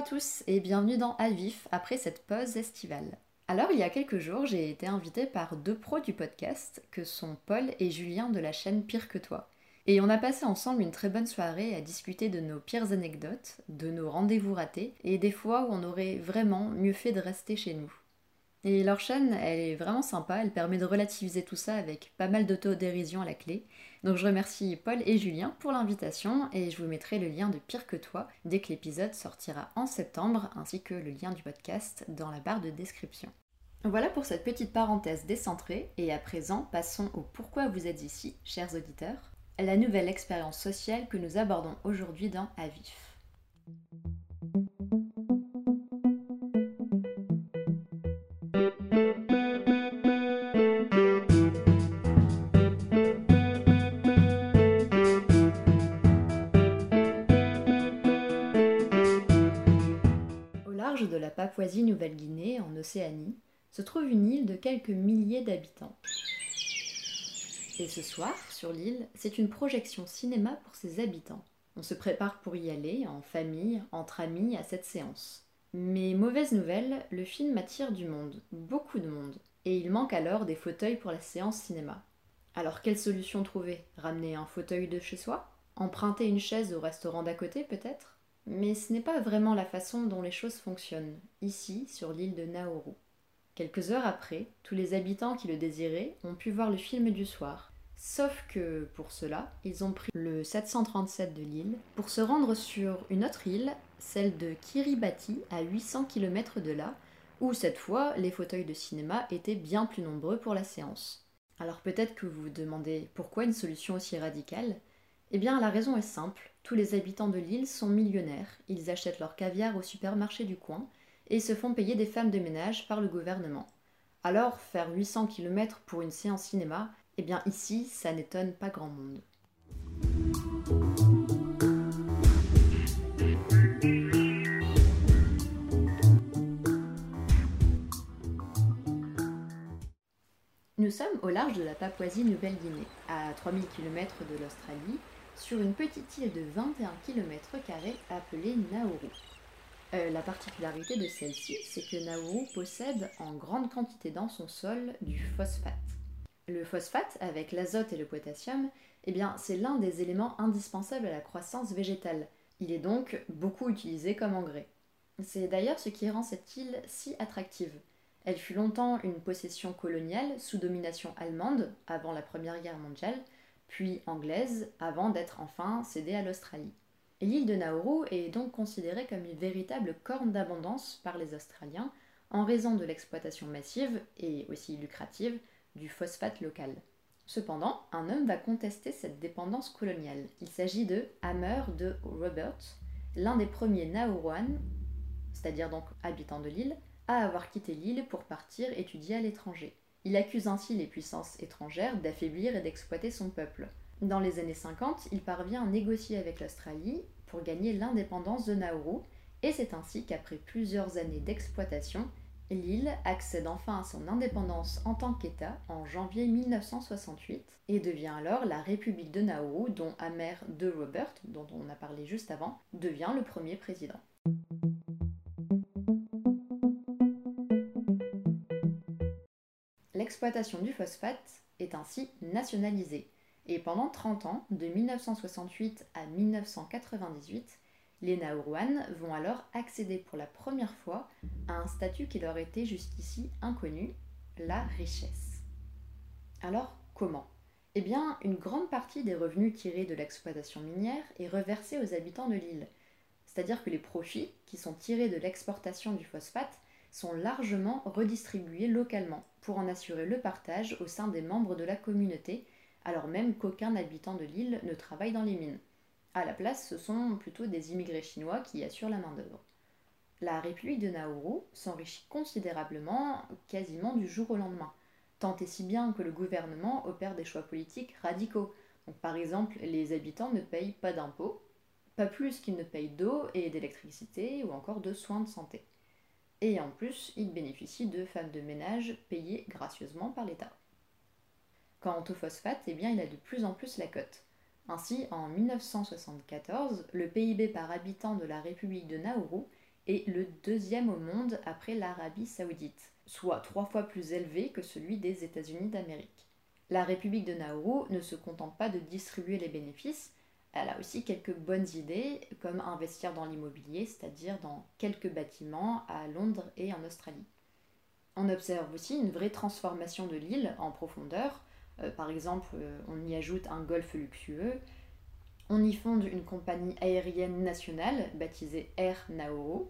à tous et bienvenue dans Avif après cette pause estivale. Alors il y a quelques jours j'ai été invitée par deux pros du podcast que sont Paul et Julien de la chaîne Pire que toi. Et on a passé ensemble une très bonne soirée à discuter de nos pires anecdotes, de nos rendez-vous ratés et des fois où on aurait vraiment mieux fait de rester chez nous. Et leur chaîne, elle est vraiment sympa, elle permet de relativiser tout ça avec pas mal d'autodérision à la clé. Donc je remercie Paul et Julien pour l'invitation et je vous mettrai le lien de Pire que toi dès que l'épisode sortira en septembre, ainsi que le lien du podcast dans la barre de description. Voilà pour cette petite parenthèse décentrée, et à présent passons au pourquoi vous êtes ici, chers auditeurs, la nouvelle expérience sociale que nous abordons aujourd'hui dans Avif. De la Papouasie-Nouvelle-Guinée, en Océanie, se trouve une île de quelques milliers d'habitants. Et ce soir, sur l'île, c'est une projection cinéma pour ses habitants. On se prépare pour y aller, en famille, entre amis, à cette séance. Mais mauvaise nouvelle, le film attire du monde, beaucoup de monde, et il manque alors des fauteuils pour la séance cinéma. Alors quelle solution trouver? Ramener un fauteuil de chez soi? Emprunter une chaise au restaurant d'à côté peut-être? Mais ce n'est pas vraiment la façon dont les choses fonctionnent, ici, sur l'île de Nauru. Quelques heures après, tous les habitants qui le désiraient ont pu voir le film du soir. Sauf que, pour cela, ils ont pris le 737 de l'île pour se rendre sur une autre île, celle de Kiribati, à 800 km de là, où cette fois, les fauteuils de cinéma étaient bien plus nombreux pour la séance. Alors peut-être que vous vous demandez pourquoi une solution aussi radicale? Eh bien, la raison est simple tous les habitants de l'île sont millionnaires, ils achètent leur caviar au supermarché du coin et se font payer des femmes de ménage par le gouvernement. Alors, faire 800 km pour une séance cinéma, eh bien ici, ça n'étonne pas grand monde. Nous sommes au large de la Papouasie-Nouvelle-Guinée, à 3000 km de l'Australie, sur une petite île de 21 km appelée Nauru. Euh, la particularité de celle-ci, c'est que Nauru possède en grande quantité dans son sol du phosphate. Le phosphate, avec l'azote et le potassium, eh bien, c'est l'un des éléments indispensables à la croissance végétale. Il est donc beaucoup utilisé comme engrais. C'est d'ailleurs ce qui rend cette île si attractive. Elle fut longtemps une possession coloniale sous domination allemande avant la Première Guerre mondiale, puis anglaise, avant d'être enfin cédée à l'Australie. L'île de Nauru est donc considérée comme une véritable corne d'abondance par les Australiens en raison de l'exploitation massive et aussi lucrative du phosphate local. Cependant, un homme va contester cette dépendance coloniale. Il s'agit de Hammer de Robert, l'un des premiers Nauruan, c'est-à-dire donc habitants de l'île, à avoir quitté l'île pour partir étudier à l'étranger. Il accuse ainsi les puissances étrangères d'affaiblir et d'exploiter son peuple. Dans les années 50, il parvient à négocier avec l'Australie pour gagner l'indépendance de Nauru, et c'est ainsi qu'après plusieurs années d'exploitation, l'île accède enfin à son indépendance en tant qu'État en janvier 1968 et devient alors la République de Nauru dont Amer de Robert, dont on a parlé juste avant, devient le premier président. L'exploitation du phosphate est ainsi nationalisée. Et pendant 30 ans, de 1968 à 1998, les Nauruans vont alors accéder pour la première fois à un statut qui leur était jusqu'ici inconnu, la richesse. Alors, comment? Eh bien, une grande partie des revenus tirés de l'exploitation minière est reversée aux habitants de l'île. C'est-à-dire que les profits qui sont tirés de l'exportation du phosphate sont largement redistribués localement pour en assurer le partage au sein des membres de la communauté, alors même qu'aucun habitant de l'île ne travaille dans les mines. À la place, ce sont plutôt des immigrés chinois qui assurent la main-d'œuvre. La République de Nauru s'enrichit considérablement, quasiment du jour au lendemain, tant et si bien que le gouvernement opère des choix politiques radicaux. Donc, par exemple, les habitants ne payent pas d'impôts, pas plus qu'ils ne payent d'eau et d'électricité ou encore de soins de santé et en plus, il bénéficie de femmes de ménage payées gracieusement par l'État. Quant au phosphate, eh bien, il a de plus en plus la cote. Ainsi, en 1974, le PIB par habitant de la République de Nauru est le deuxième au monde après l'Arabie saoudite, soit trois fois plus élevé que celui des États-Unis d'Amérique. La République de Nauru ne se contente pas de distribuer les bénéfices, elle a aussi quelques bonnes idées, comme investir dans l'immobilier, c'est-à-dire dans quelques bâtiments à Londres et en Australie. On observe aussi une vraie transformation de l'île en profondeur. Euh, par exemple, euh, on y ajoute un golfe luxueux. On y fonde une compagnie aérienne nationale baptisée Air Nauru.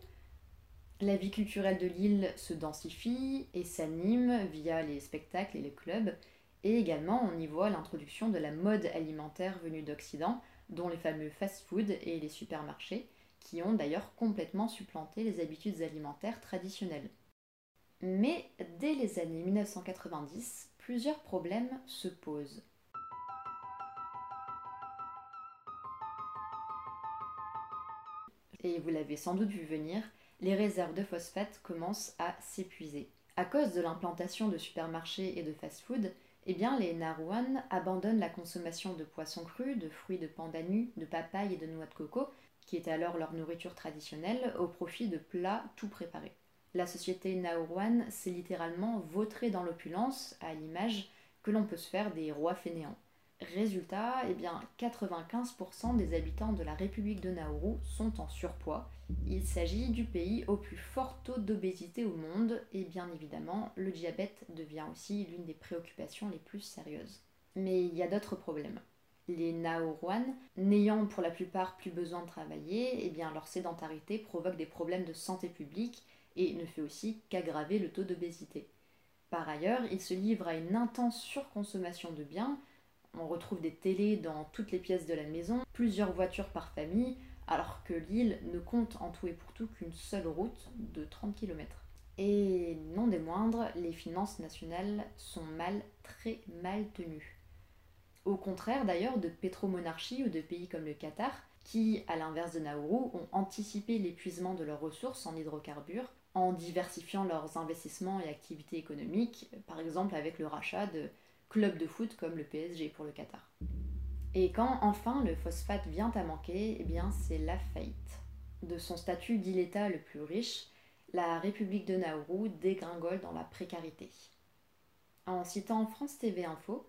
La vie culturelle de l'île se densifie et s'anime via les spectacles et les clubs. Et également, on y voit l'introduction de la mode alimentaire venue d'Occident, dont les fameux fast-food et les supermarchés, qui ont d'ailleurs complètement supplanté les habitudes alimentaires traditionnelles. Mais dès les années 1990, plusieurs problèmes se posent. Et vous l'avez sans doute vu venir, les réserves de phosphate commencent à s'épuiser. À cause de l'implantation de supermarchés et de fast-food, eh bien, les Narouan abandonnent la consommation de poissons crus, de fruits de pandanus, de papaye et de noix de coco, qui était alors leur nourriture traditionnelle, au profit de plats tout préparés. La société Nauruan s'est littéralement vautrée dans l'opulence, à l'image que l'on peut se faire des rois fainéants. Résultat, eh bien, 95% des habitants de la République de Nauru sont en surpoids. Il s'agit du pays au plus fort taux d'obésité au monde et bien évidemment, le diabète devient aussi l'une des préoccupations les plus sérieuses. Mais il y a d'autres problèmes. Les Nauruan, n'ayant pour la plupart plus besoin de travailler, eh bien leur sédentarité provoque des problèmes de santé publique et ne fait aussi qu'aggraver le taux d'obésité. Par ailleurs, ils se livrent à une intense surconsommation de biens on retrouve des télés dans toutes les pièces de la maison, plusieurs voitures par famille, alors que l'île ne compte en tout et pour tout qu'une seule route de 30 km. Et non des moindres, les finances nationales sont mal, très mal tenues. Au contraire d'ailleurs de pétromonarchies ou de pays comme le Qatar, qui, à l'inverse de Nauru, ont anticipé l'épuisement de leurs ressources en hydrocarbures en diversifiant leurs investissements et activités économiques, par exemple avec le rachat de club de foot comme le PSG pour le Qatar. Et quand enfin le phosphate vient à manquer, eh bien c'est la faillite. De son statut d'île-État le plus riche, la République de Nauru dégringole dans la précarité. En citant France TV Info,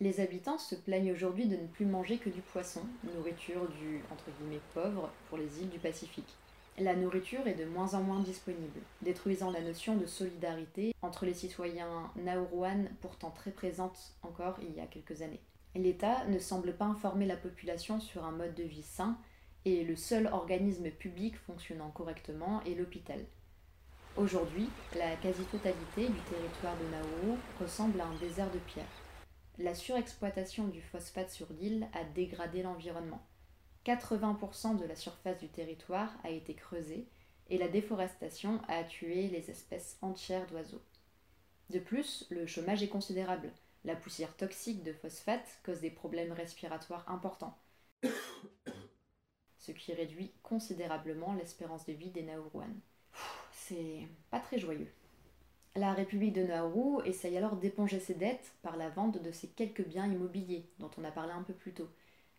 les habitants se plaignent aujourd'hui de ne plus manger que du poisson, nourriture du entre guillemets pauvre pour les îles du Pacifique. La nourriture est de moins en moins disponible, détruisant la notion de solidarité entre les citoyens nauruans pourtant très présente encore il y a quelques années. L'État ne semble pas informer la population sur un mode de vie sain et le seul organisme public fonctionnant correctement est l'hôpital. Aujourd'hui, la quasi-totalité du territoire de Nauru ressemble à un désert de pierre. La surexploitation du phosphate sur l'île a dégradé l'environnement. 80% de la surface du territoire a été creusée et la déforestation a tué les espèces entières d'oiseaux. De plus, le chômage est considérable. La poussière toxique de phosphate cause des problèmes respiratoires importants, ce qui réduit considérablement l'espérance de vie des Nauruans. C'est pas très joyeux. La République de Nauru essaye alors d'éponger ses dettes par la vente de ses quelques biens immobiliers, dont on a parlé un peu plus tôt,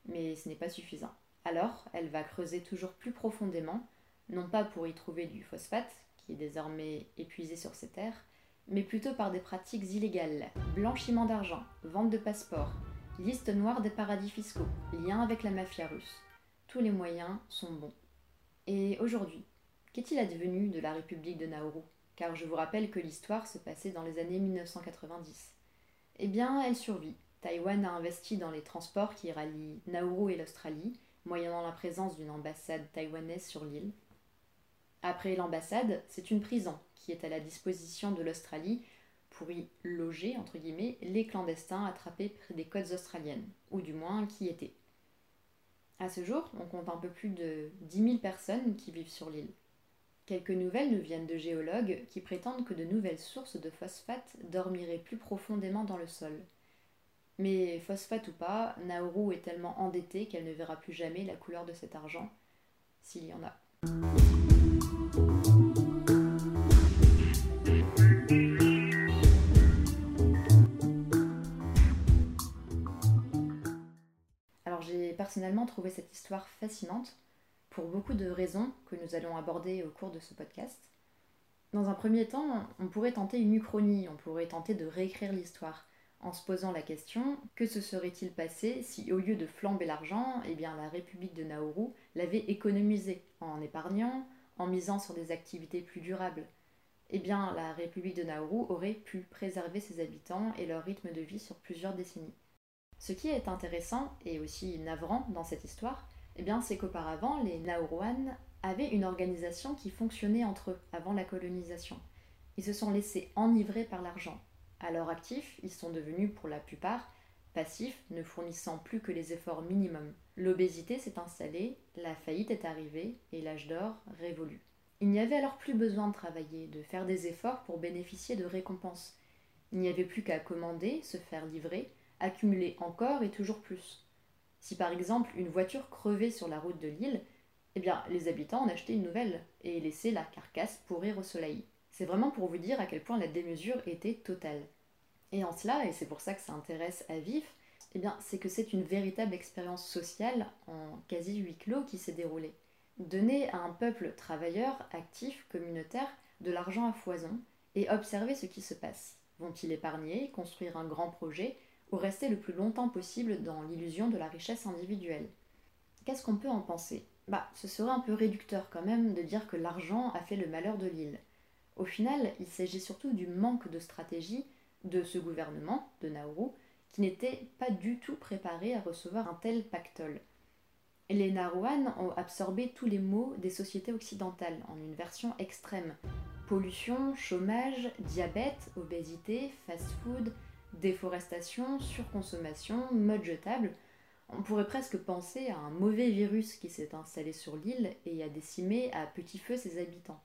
mais ce n'est pas suffisant. Alors, elle va creuser toujours plus profondément, non pas pour y trouver du phosphate, qui est désormais épuisé sur ces terres, mais plutôt par des pratiques illégales, blanchiment d'argent, vente de passeports, liste noire des paradis fiscaux, lien avec la mafia russe. Tous les moyens sont bons. Et aujourd'hui, qu'est-il advenu de la République de Nauru? Car je vous rappelle que l'histoire se passait dans les années 1990. Eh bien, elle survit. Taïwan a investi dans les transports qui rallient Nauru et l'Australie, moyennant la présence d'une ambassade taïwanaise sur l'île. Après l'ambassade, c'est une prison qui est à la disposition de l'Australie pour y loger, les clandestins attrapés près des côtes australiennes, ou du moins qui étaient. À ce jour, on compte un peu plus de 10 000 personnes qui vivent sur l'île. Quelques nouvelles nous viennent de géologues qui prétendent que de nouvelles sources de phosphate dormiraient plus profondément dans le sol. Mais phosphate ou pas, Nauru est tellement endettée qu'elle ne verra plus jamais la couleur de cet argent, s'il y en a. Alors j'ai personnellement trouvé cette histoire fascinante pour beaucoup de raisons que nous allons aborder au cours de ce podcast. Dans un premier temps, on pourrait tenter une uchronie, on pourrait tenter de réécrire l'histoire, en se posant la question que se serait-il passé si au lieu de flamber l'argent, eh bien la République de Nauru l'avait économisé en épargnant, en misant sur des activités plus durables? Eh bien la République de Nauru aurait pu préserver ses habitants et leur rythme de vie sur plusieurs décennies. Ce qui est intéressant et aussi navrant dans cette histoire, eh c'est qu'auparavant les Nauruans avaient une organisation qui fonctionnait entre eux avant la colonisation. Ils se sont laissés enivrer par l'argent. À leur actif, ils sont devenus pour la plupart passifs, ne fournissant plus que les efforts minimums. L'obésité s'est installée, la faillite est arrivée et l'âge d'or révolu. Il n'y avait alors plus besoin de travailler, de faire des efforts pour bénéficier de récompenses. Il n'y avait plus qu'à commander, se faire livrer, accumuler encore et toujours plus. Si par exemple une voiture crevait sur la route de l'île, eh bien les habitants en achetaient une nouvelle et laissaient la carcasse pourrir au soleil. C'est vraiment pour vous dire à quel point la démesure était totale. Et en cela, et c'est pour ça que ça intéresse à vif, eh bien c'est que c'est une véritable expérience sociale en quasi huis clos qui s'est déroulée. Donner à un peuple travailleur, actif, communautaire, de l'argent à foison et observer ce qui se passe. Vont-ils épargner, construire un grand projet ou rester le plus longtemps possible dans l'illusion de la richesse individuelle? Qu'est-ce qu'on peut en penser? Bah, ce serait un peu réducteur quand même de dire que l'argent a fait le malheur de l'île. Au final, il s'agit surtout du manque de stratégie de ce gouvernement, de Nauru, qui n'était pas du tout préparé à recevoir un tel pactole. Les Narouans ont absorbé tous les maux des sociétés occidentales en une version extrême. Pollution, chômage, diabète, obésité, fast-food, déforestation, surconsommation, mode jetable, on pourrait presque penser à un mauvais virus qui s'est installé sur l'île et a décimé à petit feu ses habitants.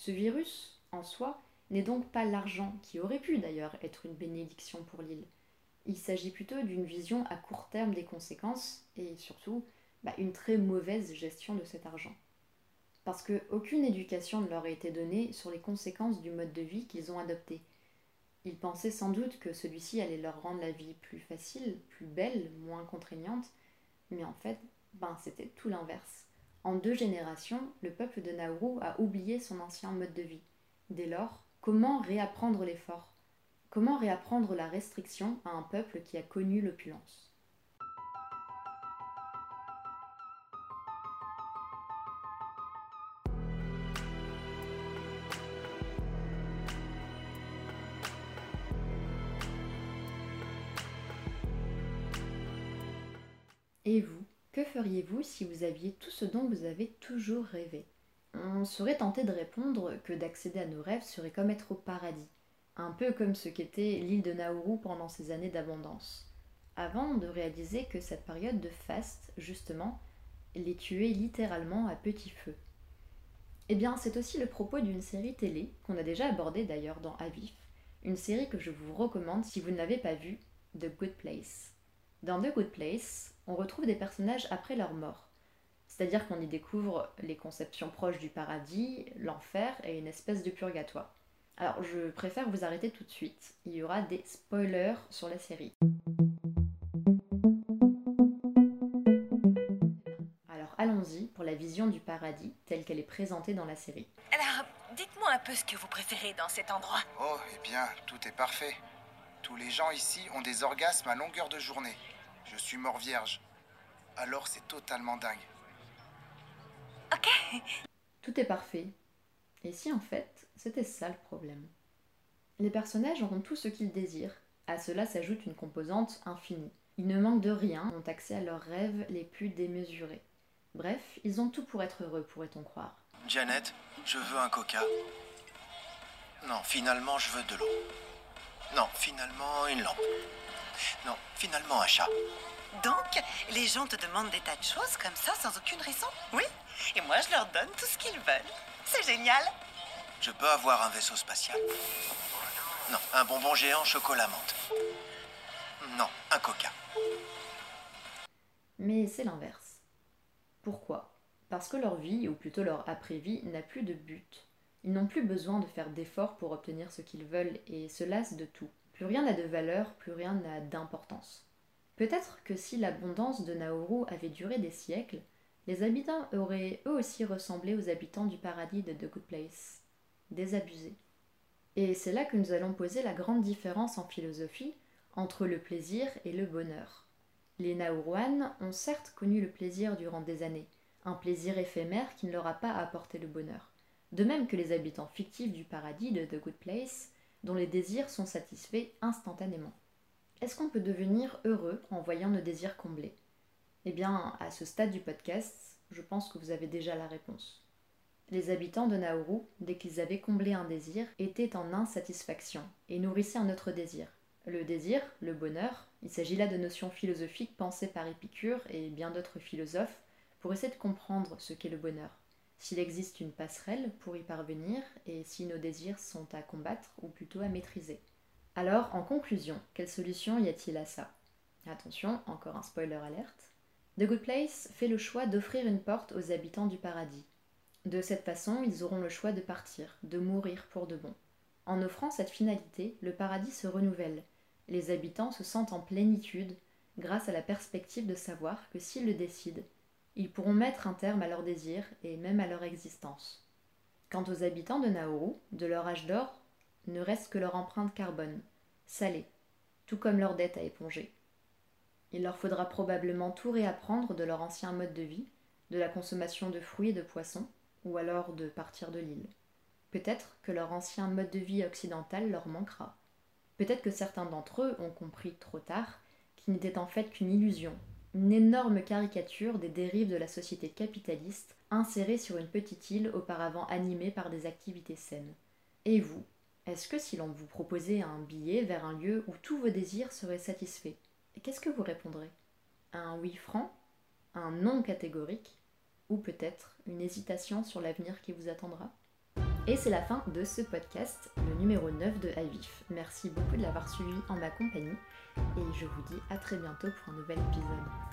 Ce virus, en soi, n'est donc pas l'argent, qui aurait pu d'ailleurs être une bénédiction pour l'île. Il s'agit plutôt d'une vision à court terme des conséquences et surtout bah, une très mauvaise gestion de cet argent. Parce qu'aucune éducation ne leur a été donnée sur les conséquences du mode de vie qu'ils ont adopté, ils pensaient sans doute que celui-ci allait leur rendre la vie plus facile, plus belle, moins contraignante, mais en fait, ben, c'était tout l'inverse. En deux générations, le peuple de Nauru a oublié son ancien mode de vie. Dès lors, comment réapprendre l'effort? Comment réapprendre la restriction à un peuple qui a connu l'opulence? Et vous, que feriez-vous si vous aviez tout ce dont vous avez toujours rêvé? On serait tenté de répondre que d'accéder à nos rêves serait comme être au paradis, un peu comme ce qu'était l'île de Nauru pendant ces années d'abondance, avant de réaliser que cette période de faste, justement, les tuait littéralement à petit feu. Eh bien, c'est aussi le propos d'une série télé, qu'on a déjà abordée d'ailleurs dans Avif, une série que je vous recommande si vous ne pas vue, The Good Place. Dans The Good Place, on retrouve des personnages après leur mort. C'est-à-dire qu'on y découvre les conceptions proches du paradis, l'enfer et une espèce de purgatoire. Alors je préfère vous arrêter tout de suite, il y aura des spoilers sur la série. Alors allons-y pour la vision du paradis telle qu'elle est présentée dans la série. Alors, dites-moi un peu ce que vous préférez dans cet endroit. Oh, eh bien, tout est parfait. Tous les gens ici ont des orgasmes à longueur de journée. Je suis mort vierge. Alors c'est totalement dingue. Ok. Tout est parfait. Et si en fait, c'était ça le problème? Les personnages auront tout ce qu'ils désirent. À cela s'ajoute une composante infinie. Ils ne manquent de rien, ont accès à leurs rêves les plus démesurés. Bref, ils ont tout pour être heureux, pourrait-on croire. Janet, je veux un coca. Non, finalement, je veux de l'eau. Non, finalement, une lampe. Non, finalement, un chat. Donc, les gens te demandent des tas de choses comme ça sans aucune raison Oui. Et moi, je leur donne tout ce qu'ils veulent. C'est génial. Je peux avoir un vaisseau spatial. Non, un bonbon géant chocolat menthe. Non, un coca. Mais c'est l'inverse. Pourquoi? Parce que leur vie, ou plutôt leur après-vie, n'a plus de but. Ils n'ont plus besoin de faire d'efforts pour obtenir ce qu'ils veulent et se lassent de tout. Plus rien n'a de valeur, plus rien n'a d'importance. Peut-être que si l'abondance de Nauru avait duré des siècles, les habitants auraient eux aussi ressemblé aux habitants du paradis de The Good Place, désabusés. Et c'est là que nous allons poser la grande différence en philosophie entre le plaisir et le bonheur. Les Nauruans ont certes connu le plaisir durant des années, un plaisir éphémère qui ne leur a pas apporté le bonheur. De même que les habitants fictifs du paradis de The Good Place, dont les désirs sont satisfaits instantanément. Est-ce qu'on peut devenir heureux en voyant nos désirs comblés Eh bien, à ce stade du podcast, je pense que vous avez déjà la réponse. Les habitants de Nauru, dès qu'ils avaient comblé un désir, étaient en insatisfaction et nourrissaient un autre désir. Le désir, le bonheur, il s'agit là de notions philosophiques pensées par Épicure et bien d'autres philosophes pour essayer de comprendre ce qu'est le bonheur s'il existe une passerelle pour y parvenir et si nos désirs sont à combattre ou plutôt à maîtriser. Alors, en conclusion, quelle solution y a-t-il à ça? Attention, encore un spoiler alerte. The Good Place fait le choix d'offrir une porte aux habitants du paradis. De cette façon, ils auront le choix de partir, de mourir pour de bon. En offrant cette finalité, le paradis se renouvelle. Les habitants se sentent en plénitude grâce à la perspective de savoir que s'ils le décident, ils pourront mettre un terme à leurs désirs et même à leur existence. Quant aux habitants de Nauru, de leur âge d'or, ne reste que leur empreinte carbone, salée, tout comme leur dette à éponger. Il leur faudra probablement tout réapprendre de leur ancien mode de vie, de la consommation de fruits et de poissons, ou alors de partir de l'île. Peut-être que leur ancien mode de vie occidental leur manquera. Peut-être que certains d'entre eux ont compris trop tard qu'il n'était en fait qu'une illusion une énorme caricature des dérives de la société capitaliste insérée sur une petite île auparavant animée par des activités saines. Et vous, est-ce que si l'on vous proposait un billet vers un lieu où tous vos désirs seraient satisfaits, qu'est-ce que vous répondrez? Un oui franc? Un non catégorique? Ou peut-être une hésitation sur l'avenir qui vous attendra? Et c'est la fin de ce podcast, le numéro 9 de Avif. Merci beaucoup de l'avoir suivi en ma compagnie et je vous dis à très bientôt pour un nouvel épisode.